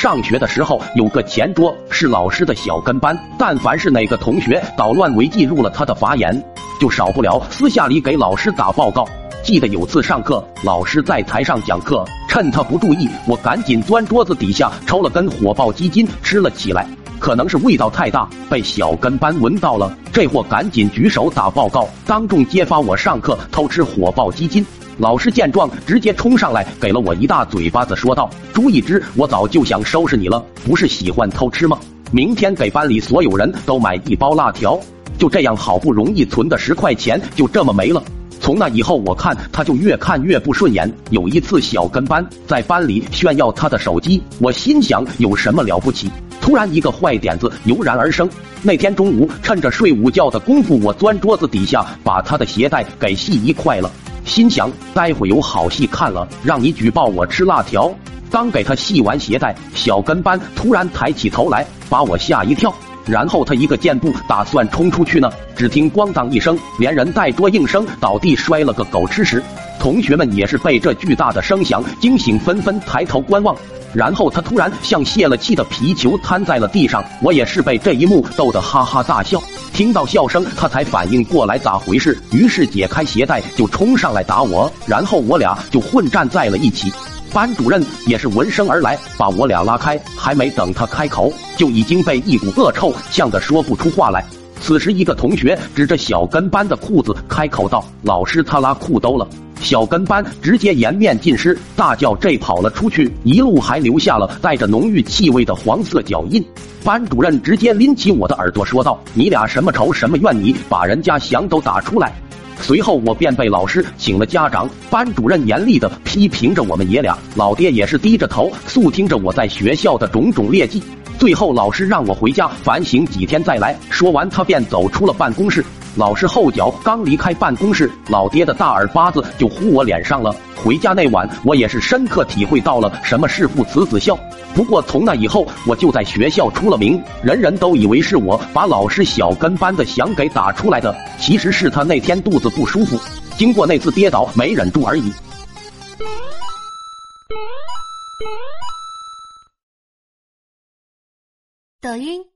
上学的时候有个前桌是老师的小跟班，但凡是哪个同学捣乱违纪入了他的法眼，就少不了私下里给老师打报告。记得有次上课，老师在台上讲课，趁他不注意，我赶紧钻桌子底下抽了根火爆鸡筋吃了起来。可能是味道太大，被小跟班闻到了，这货赶紧举手打报告，当众揭发我上课偷吃火爆鸡精。老师见状，直接冲上来给了我一大嘴巴子，说道：“朱一之，我早就想收拾你了，不是喜欢偷吃吗？明天给班里所有人都买一包辣条。”就这样，好不容易存的十块钱就这么没了。从那以后，我看他就越看越不顺眼。有一次，小跟班在班里炫耀他的手机，我心想有什么了不起？突然，一个坏点子油然而生。那天中午，趁着睡午觉的功夫，我钻桌子底下把他的鞋带给系一块了。心想，待会有好戏看了，让你举报我吃辣条。刚给他系完鞋带，小跟班突然抬起头来，把我吓一跳。然后他一个箭步打算冲出去呢，只听咣当一声，连人带桌应声倒地，摔了个狗吃屎。同学们也是被这巨大的声响惊醒，纷纷抬头观望。然后他突然像泄了气的皮球瘫在了地上，我也是被这一幕逗得哈哈大笑。听到笑声，他才反应过来咋回事，于是解开鞋带就冲上来打我，然后我俩就混战在了一起。班主任也是闻声而来，把我俩拉开，还没等他开口，就已经被一股恶臭呛得说不出话来。此时，一个同学指着小跟班的裤子开口道：“老师，他拉裤兜了。”小跟班直接颜面尽失，大叫：“这！”跑了出去，一路还留下了带着浓郁气味的黄色脚印。班主任直接拎起我的耳朵说道：“你俩什么仇什么怨？你把人家翔都打出来。”随后我便被老师请了家长，班主任严厉的批评着我们爷俩，老爹也是低着头肃听着我在学校的种种劣迹。最后老师让我回家反省几天再来，说完他便走出了办公室。老师后脚刚离开办公室，老爹的大耳巴子就呼我脸上了。回家那晚，我也是深刻体会到了什么是父慈子孝。不过从那以后，我就在学校出了名，人人都以为是我把老师小跟班的翔给打出来的，其实是他那天肚子不舒服，经过那次跌倒没忍住而已。抖音。